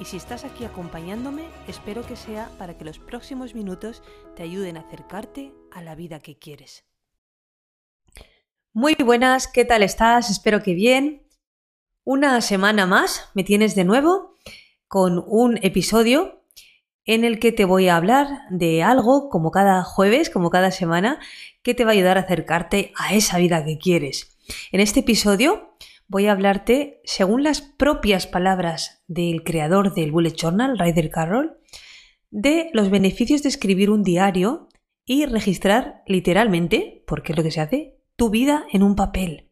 y si estás aquí acompañándome, espero que sea para que los próximos minutos te ayuden a acercarte a la vida que quieres. Muy buenas, ¿qué tal estás? Espero que bien. Una semana más me tienes de nuevo con un episodio en el que te voy a hablar de algo, como cada jueves, como cada semana, que te va a ayudar a acercarte a esa vida que quieres. En este episodio voy a hablarte, según las propias palabras del creador del Bullet Journal, Ryder Carroll, de los beneficios de escribir un diario y registrar literalmente, porque es lo que se hace, tu vida en un papel.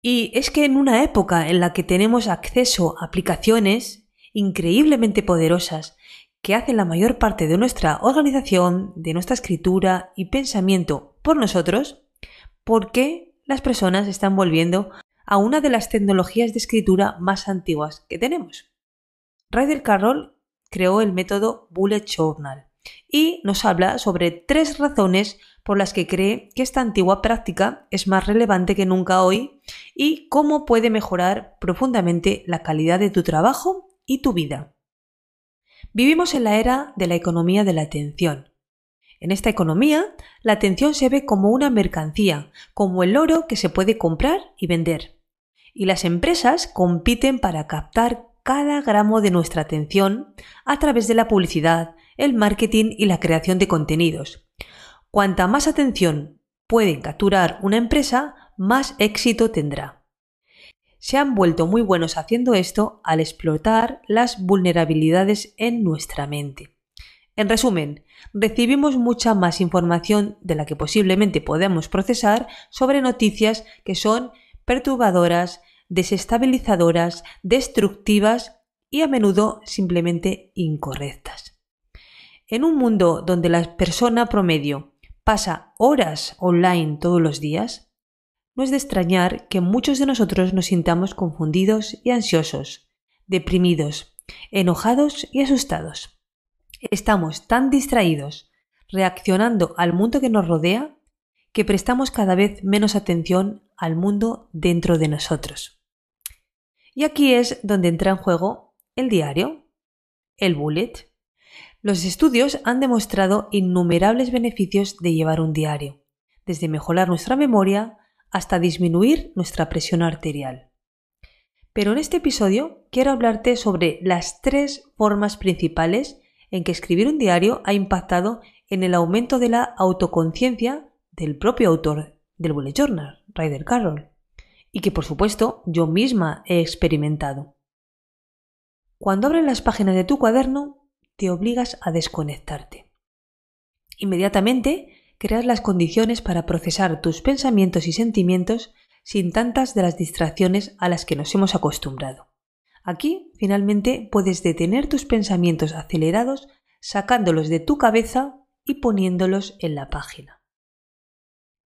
Y es que en una época en la que tenemos acceso a aplicaciones increíblemente poderosas que hacen la mayor parte de nuestra organización, de nuestra escritura y pensamiento por nosotros, ¿por qué las personas están volviendo a una de las tecnologías de escritura más antiguas que tenemos. Ryder Carroll creó el método Bullet Journal y nos habla sobre tres razones por las que cree que esta antigua práctica es más relevante que nunca hoy y cómo puede mejorar profundamente la calidad de tu trabajo y tu vida. Vivimos en la era de la economía de la atención, en esta economía, la atención se ve como una mercancía, como el oro que se puede comprar y vender. Y las empresas compiten para captar cada gramo de nuestra atención a través de la publicidad, el marketing y la creación de contenidos. Cuanta más atención pueden capturar una empresa, más éxito tendrá. Se han vuelto muy buenos haciendo esto al explotar las vulnerabilidades en nuestra mente. En resumen, recibimos mucha más información de la que posiblemente podemos procesar sobre noticias que son perturbadoras, desestabilizadoras, destructivas y a menudo simplemente incorrectas. En un mundo donde la persona promedio pasa horas online todos los días, no es de extrañar que muchos de nosotros nos sintamos confundidos y ansiosos, deprimidos, enojados y asustados. Estamos tan distraídos reaccionando al mundo que nos rodea que prestamos cada vez menos atención al mundo dentro de nosotros. Y aquí es donde entra en juego el diario, el bullet. Los estudios han demostrado innumerables beneficios de llevar un diario, desde mejorar nuestra memoria hasta disminuir nuestra presión arterial. Pero en este episodio quiero hablarte sobre las tres formas principales en que escribir un diario ha impactado en el aumento de la autoconciencia del propio autor del Bullet Journal, Ryder Carroll, y que por supuesto yo misma he experimentado. Cuando abres las páginas de tu cuaderno, te obligas a desconectarte. Inmediatamente creas las condiciones para procesar tus pensamientos y sentimientos sin tantas de las distracciones a las que nos hemos acostumbrado. Aquí, finalmente, puedes detener tus pensamientos acelerados sacándolos de tu cabeza y poniéndolos en la página.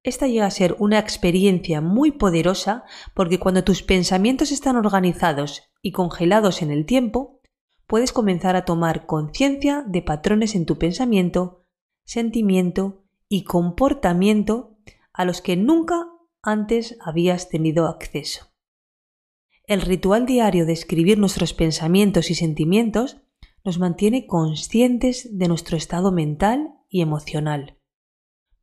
Esta llega a ser una experiencia muy poderosa porque cuando tus pensamientos están organizados y congelados en el tiempo, puedes comenzar a tomar conciencia de patrones en tu pensamiento, sentimiento y comportamiento a los que nunca antes habías tenido acceso. El ritual diario de escribir nuestros pensamientos y sentimientos nos mantiene conscientes de nuestro estado mental y emocional.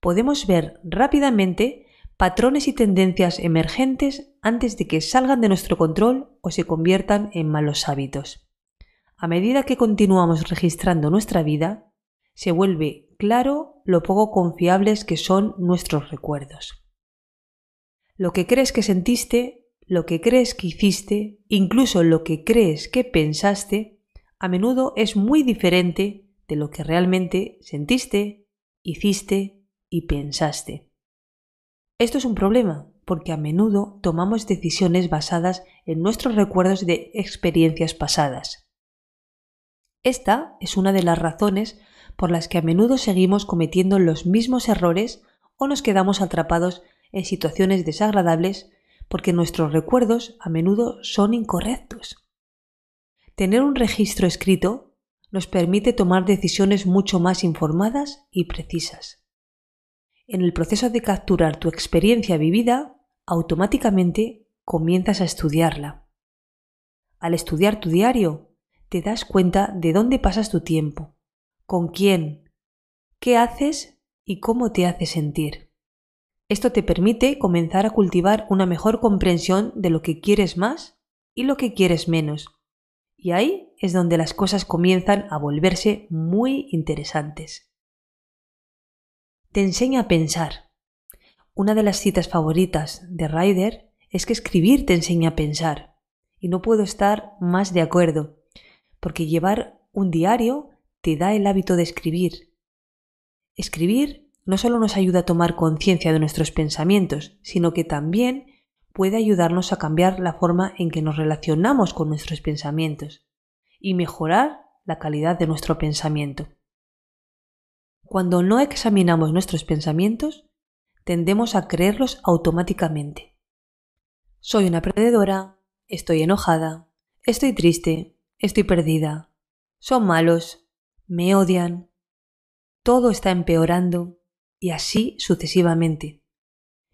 Podemos ver rápidamente patrones y tendencias emergentes antes de que salgan de nuestro control o se conviertan en malos hábitos. A medida que continuamos registrando nuestra vida, se vuelve claro lo poco confiables que son nuestros recuerdos. Lo que crees que sentiste lo que crees que hiciste, incluso lo que crees que pensaste, a menudo es muy diferente de lo que realmente sentiste, hiciste y pensaste. Esto es un problema porque a menudo tomamos decisiones basadas en nuestros recuerdos de experiencias pasadas. Esta es una de las razones por las que a menudo seguimos cometiendo los mismos errores o nos quedamos atrapados en situaciones desagradables porque nuestros recuerdos a menudo son incorrectos. Tener un registro escrito nos permite tomar decisiones mucho más informadas y precisas. En el proceso de capturar tu experiencia vivida, automáticamente comienzas a estudiarla. Al estudiar tu diario, te das cuenta de dónde pasas tu tiempo, con quién, qué haces y cómo te hace sentir. Esto te permite comenzar a cultivar una mejor comprensión de lo que quieres más y lo que quieres menos. Y ahí es donde las cosas comienzan a volverse muy interesantes. Te enseña a pensar. Una de las citas favoritas de Ryder es que escribir te enseña a pensar. Y no puedo estar más de acuerdo, porque llevar un diario te da el hábito de escribir. Escribir no solo nos ayuda a tomar conciencia de nuestros pensamientos, sino que también puede ayudarnos a cambiar la forma en que nos relacionamos con nuestros pensamientos y mejorar la calidad de nuestro pensamiento. Cuando no examinamos nuestros pensamientos, tendemos a creerlos automáticamente. Soy una perdedora, estoy enojada, estoy triste, estoy perdida, son malos, me odian, todo está empeorando y así sucesivamente.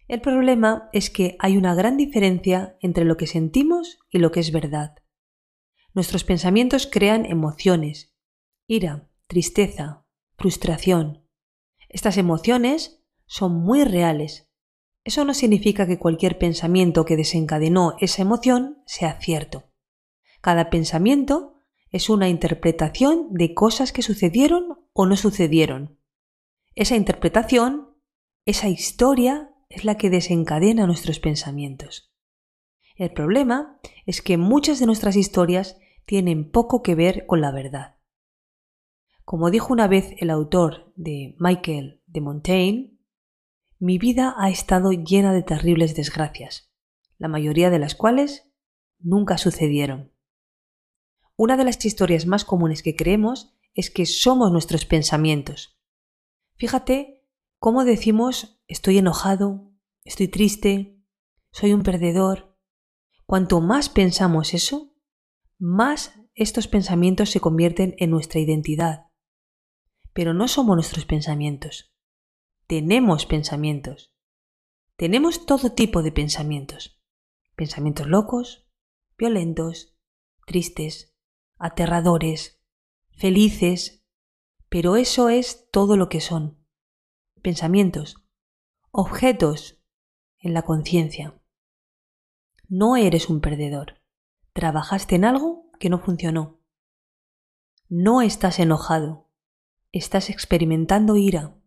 El problema es que hay una gran diferencia entre lo que sentimos y lo que es verdad. Nuestros pensamientos crean emociones, ira, tristeza, frustración. Estas emociones son muy reales. Eso no significa que cualquier pensamiento que desencadenó esa emoción sea cierto. Cada pensamiento es una interpretación de cosas que sucedieron o no sucedieron. Esa interpretación, esa historia, es la que desencadena nuestros pensamientos. El problema es que muchas de nuestras historias tienen poco que ver con la verdad. Como dijo una vez el autor de Michael de Montaigne, mi vida ha estado llena de terribles desgracias, la mayoría de las cuales nunca sucedieron. Una de las historias más comunes que creemos es que somos nuestros pensamientos. Fíjate cómo decimos estoy enojado, estoy triste, soy un perdedor. Cuanto más pensamos eso, más estos pensamientos se convierten en nuestra identidad. Pero no somos nuestros pensamientos. Tenemos pensamientos. Tenemos todo tipo de pensamientos. Pensamientos locos, violentos, tristes, aterradores, felices, pero eso es todo lo que son. Pensamientos, objetos en la conciencia. No eres un perdedor. Trabajaste en algo que no funcionó. No estás enojado. Estás experimentando ira.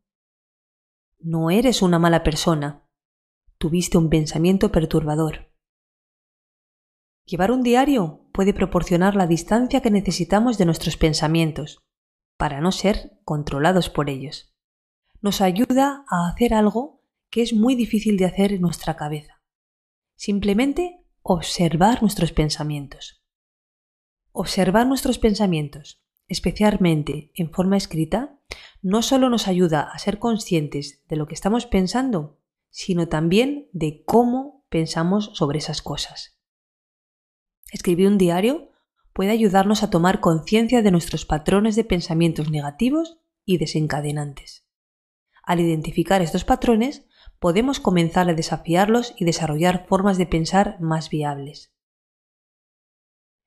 No eres una mala persona. Tuviste un pensamiento perturbador. Llevar un diario puede proporcionar la distancia que necesitamos de nuestros pensamientos, para no ser controlados por ellos. Nos ayuda a hacer algo que es muy difícil de hacer en nuestra cabeza. Simplemente observar nuestros pensamientos. Observar nuestros pensamientos, especialmente en forma escrita, no solo nos ayuda a ser conscientes de lo que estamos pensando, sino también de cómo pensamos sobre esas cosas. Escribir un diario puede ayudarnos a tomar conciencia de nuestros patrones de pensamientos negativos y desencadenantes. Al identificar estos patrones, podemos comenzar a desafiarlos y desarrollar formas de pensar más viables.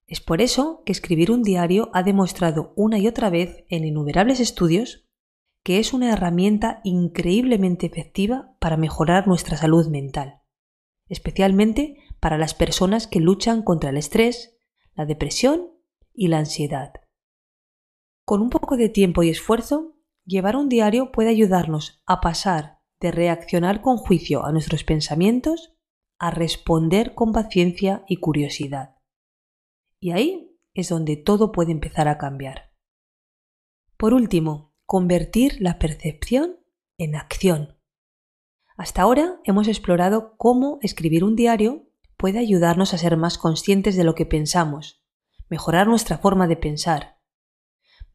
Es por eso que escribir un diario ha demostrado una y otra vez en innumerables estudios que es una herramienta increíblemente efectiva para mejorar nuestra salud mental, especialmente para las personas que luchan contra el estrés, la depresión y la ansiedad. Con un poco de tiempo y esfuerzo, llevar un diario puede ayudarnos a pasar de reaccionar con juicio a nuestros pensamientos a responder con paciencia y curiosidad. Y ahí es donde todo puede empezar a cambiar. Por último, convertir la percepción en acción. Hasta ahora hemos explorado cómo escribir un diario puede ayudarnos a ser más conscientes de lo que pensamos, mejorar nuestra forma de pensar.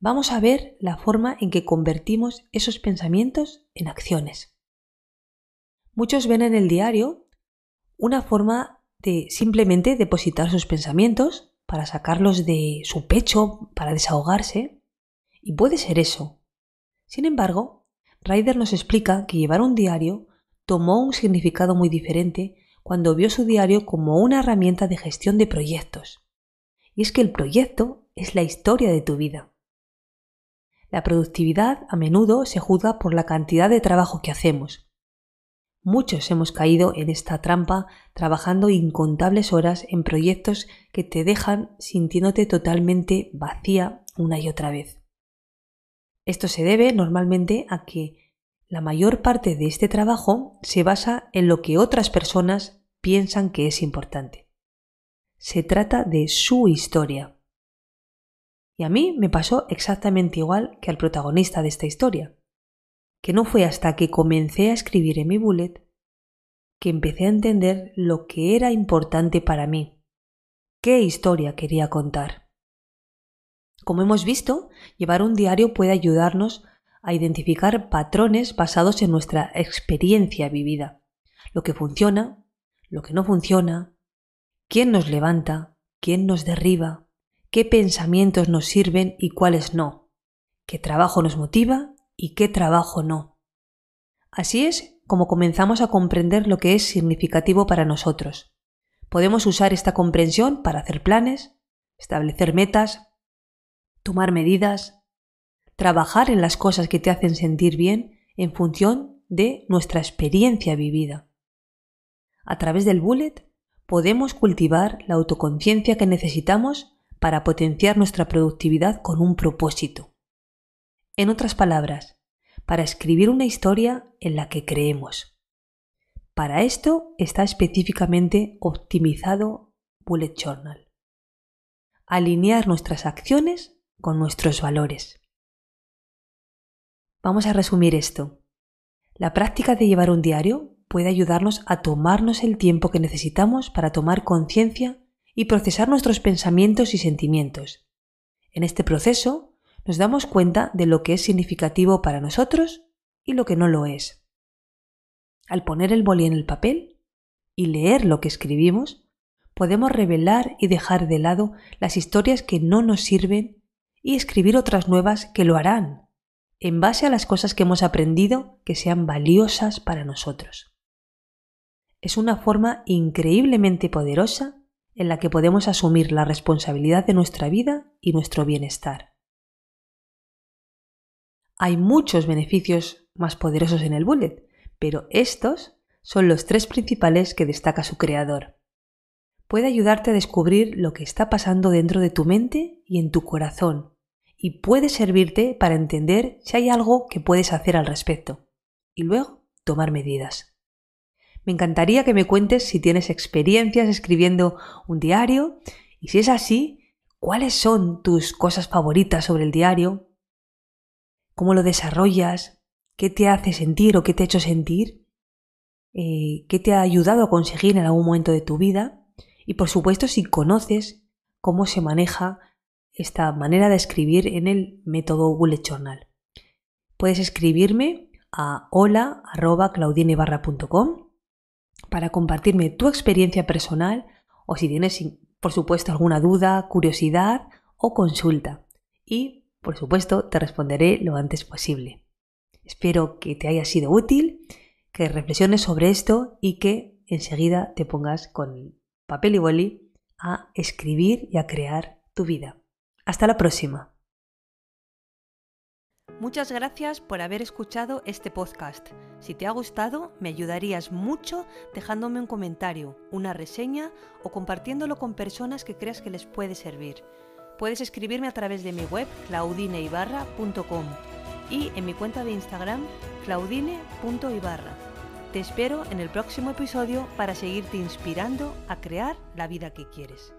vamos a ver la forma en que convertimos esos pensamientos en acciones. Muchos ven en el diario una forma de simplemente depositar sus pensamientos para sacarlos de su pecho, para desahogarse, y puede ser eso. Sin embargo, Ryder nos explica que llevar un diario tomó un significado muy diferente cuando vio su diario como una herramienta de gestión de proyectos. Y es que el proyecto es la historia de tu vida. La productividad a menudo se juzga por la cantidad de trabajo que hacemos. Muchos hemos caído en esta trampa trabajando incontables horas en proyectos que te dejan sintiéndote totalmente vacía una y otra vez. Esto se debe normalmente a que la mayor parte de este trabajo se basa en lo que otras personas piensan que es importante. Se trata de su historia. Y a mí me pasó exactamente igual que al protagonista de esta historia, que no fue hasta que comencé a escribir en mi bullet que empecé a entender lo que era importante para mí, qué historia quería contar. Como hemos visto, llevar un diario puede ayudarnos a identificar patrones basados en nuestra experiencia vivida, lo que funciona, lo que no funciona, quién nos levanta, quién nos derriba, qué pensamientos nos sirven y cuáles no, qué trabajo nos motiva y qué trabajo no. Así es como comenzamos a comprender lo que es significativo para nosotros. Podemos usar esta comprensión para hacer planes, establecer metas, tomar medidas, trabajar en las cosas que te hacen sentir bien en función de nuestra experiencia vivida. A través del bullet podemos cultivar la autoconciencia que necesitamos para potenciar nuestra productividad con un propósito. En otras palabras, para escribir una historia en la que creemos. Para esto está específicamente optimizado Bullet Journal. Alinear nuestras acciones con nuestros valores. Vamos a resumir esto. La práctica de llevar un diario puede ayudarnos a tomarnos el tiempo que necesitamos para tomar conciencia y procesar nuestros pensamientos y sentimientos. En este proceso nos damos cuenta de lo que es significativo para nosotros y lo que no lo es. Al poner el boli en el papel y leer lo que escribimos, podemos revelar y dejar de lado las historias que no nos sirven y escribir otras nuevas que lo harán, en base a las cosas que hemos aprendido que sean valiosas para nosotros. Es una forma increíblemente poderosa en la que podemos asumir la responsabilidad de nuestra vida y nuestro bienestar. Hay muchos beneficios más poderosos en el bullet, pero estos son los tres principales que destaca su creador. Puede ayudarte a descubrir lo que está pasando dentro de tu mente y en tu corazón, y puede servirte para entender si hay algo que puedes hacer al respecto, y luego tomar medidas. Me encantaría que me cuentes si tienes experiencias escribiendo un diario y si es así, ¿cuáles son tus cosas favoritas sobre el diario? ¿Cómo lo desarrollas? ¿Qué te hace sentir o qué te ha hecho sentir? Eh, ¿Qué te ha ayudado a conseguir en algún momento de tu vida? Y por supuesto si conoces cómo se maneja esta manera de escribir en el método Bullet Journal. Puedes escribirme a hola.claudinebarra.com para compartirme tu experiencia personal o si tienes, por supuesto, alguna duda, curiosidad o consulta. Y, por supuesto, te responderé lo antes posible. Espero que te haya sido útil, que reflexiones sobre esto y que enseguida te pongas con papel y boli a escribir y a crear tu vida. Hasta la próxima. Muchas gracias por haber escuchado este podcast. Si te ha gustado, me ayudarías mucho dejándome un comentario, una reseña o compartiéndolo con personas que creas que les puede servir. Puedes escribirme a través de mi web claudineibarra.com y en mi cuenta de Instagram claudine.ibarra. Te espero en el próximo episodio para seguirte inspirando a crear la vida que quieres.